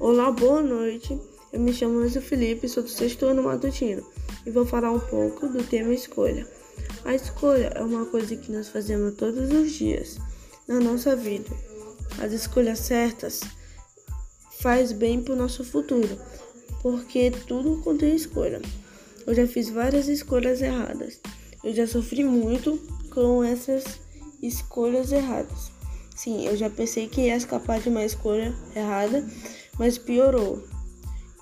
Olá, boa noite. Eu me chamo Luiz Felipe, sou do sexto ano matutino e vou falar um pouco do tema escolha. A escolha é uma coisa que nós fazemos todos os dias na nossa vida. As escolhas certas faz bem para o nosso futuro, porque tudo contém escolha. Eu já fiz várias escolhas erradas. Eu já sofri muito com essas escolhas erradas. Sim, eu já pensei que ia escapar de uma escolha errada mas piorou.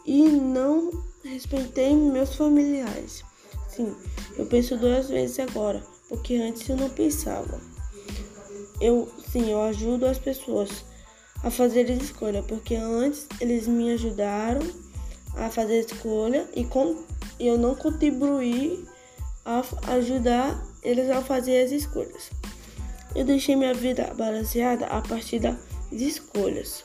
E não respeitei meus familiares. Sim, eu penso duas vezes agora, porque antes eu não pensava. Eu, sim, eu ajudo as pessoas a fazer escolha, porque antes eles me ajudaram a fazer escolha e com, eu não contribuí a ajudar eles a fazer as escolhas. Eu deixei minha vida balanceada a partir das escolhas.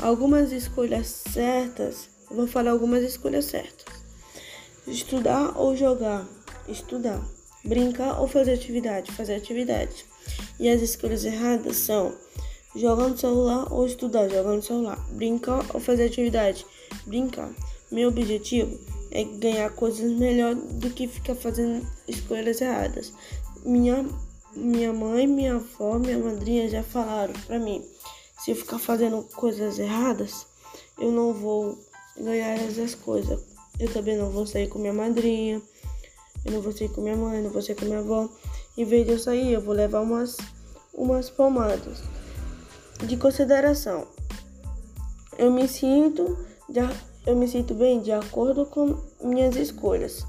Algumas escolhas certas, vou falar algumas escolhas certas. Estudar ou jogar, estudar. Brincar ou fazer atividade, fazer atividade. E as escolhas erradas são jogar no celular ou estudar, jogar no celular. Brincar ou fazer atividade, brincar. Meu objetivo é ganhar coisas melhor do que ficar fazendo escolhas erradas. Minha, minha mãe, minha avó, minha madrinha já falaram pra mim se eu ficar fazendo coisas erradas, eu não vou ganhar essas coisas. Eu também não vou sair com minha madrinha, eu não vou sair com minha mãe, não vou sair com minha avó. Em vez de eu sair, eu vou levar umas, umas pomadas de consideração. Eu me sinto de, eu me sinto bem de acordo com minhas escolhas.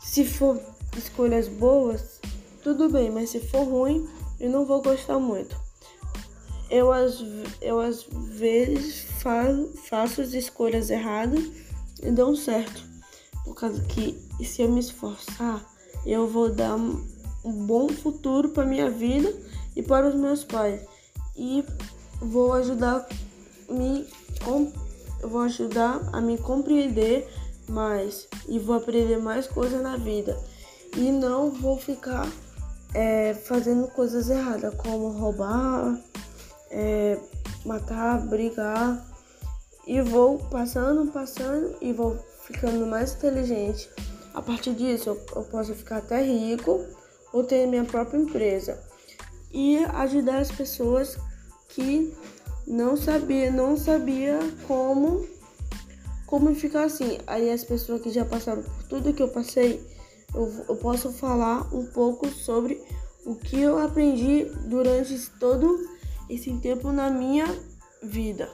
Se for escolhas boas, tudo bem, mas se for ruim, eu não vou gostar muito eu, às, eu às vezes faço, faço as escolhas erradas e dão certo. Por causa que se eu me esforçar, eu vou dar um bom futuro para minha vida e para os meus pais. E vou ajudar me eu vou ajudar a me compreender mais e vou aprender mais coisas na vida. E não vou ficar é, fazendo coisas erradas, como roubar, é, matar, brigar. E vou passando, passando e vou ficando mais inteligente. A partir disso, eu, eu posso ficar até rico ou ter minha própria empresa. E ajudar as pessoas que não sabia, não sabia como como ficar assim. Aí as pessoas que já passaram por tudo que eu passei, eu, eu posso falar um pouco sobre o que eu aprendi durante todo esse tempo na minha vida.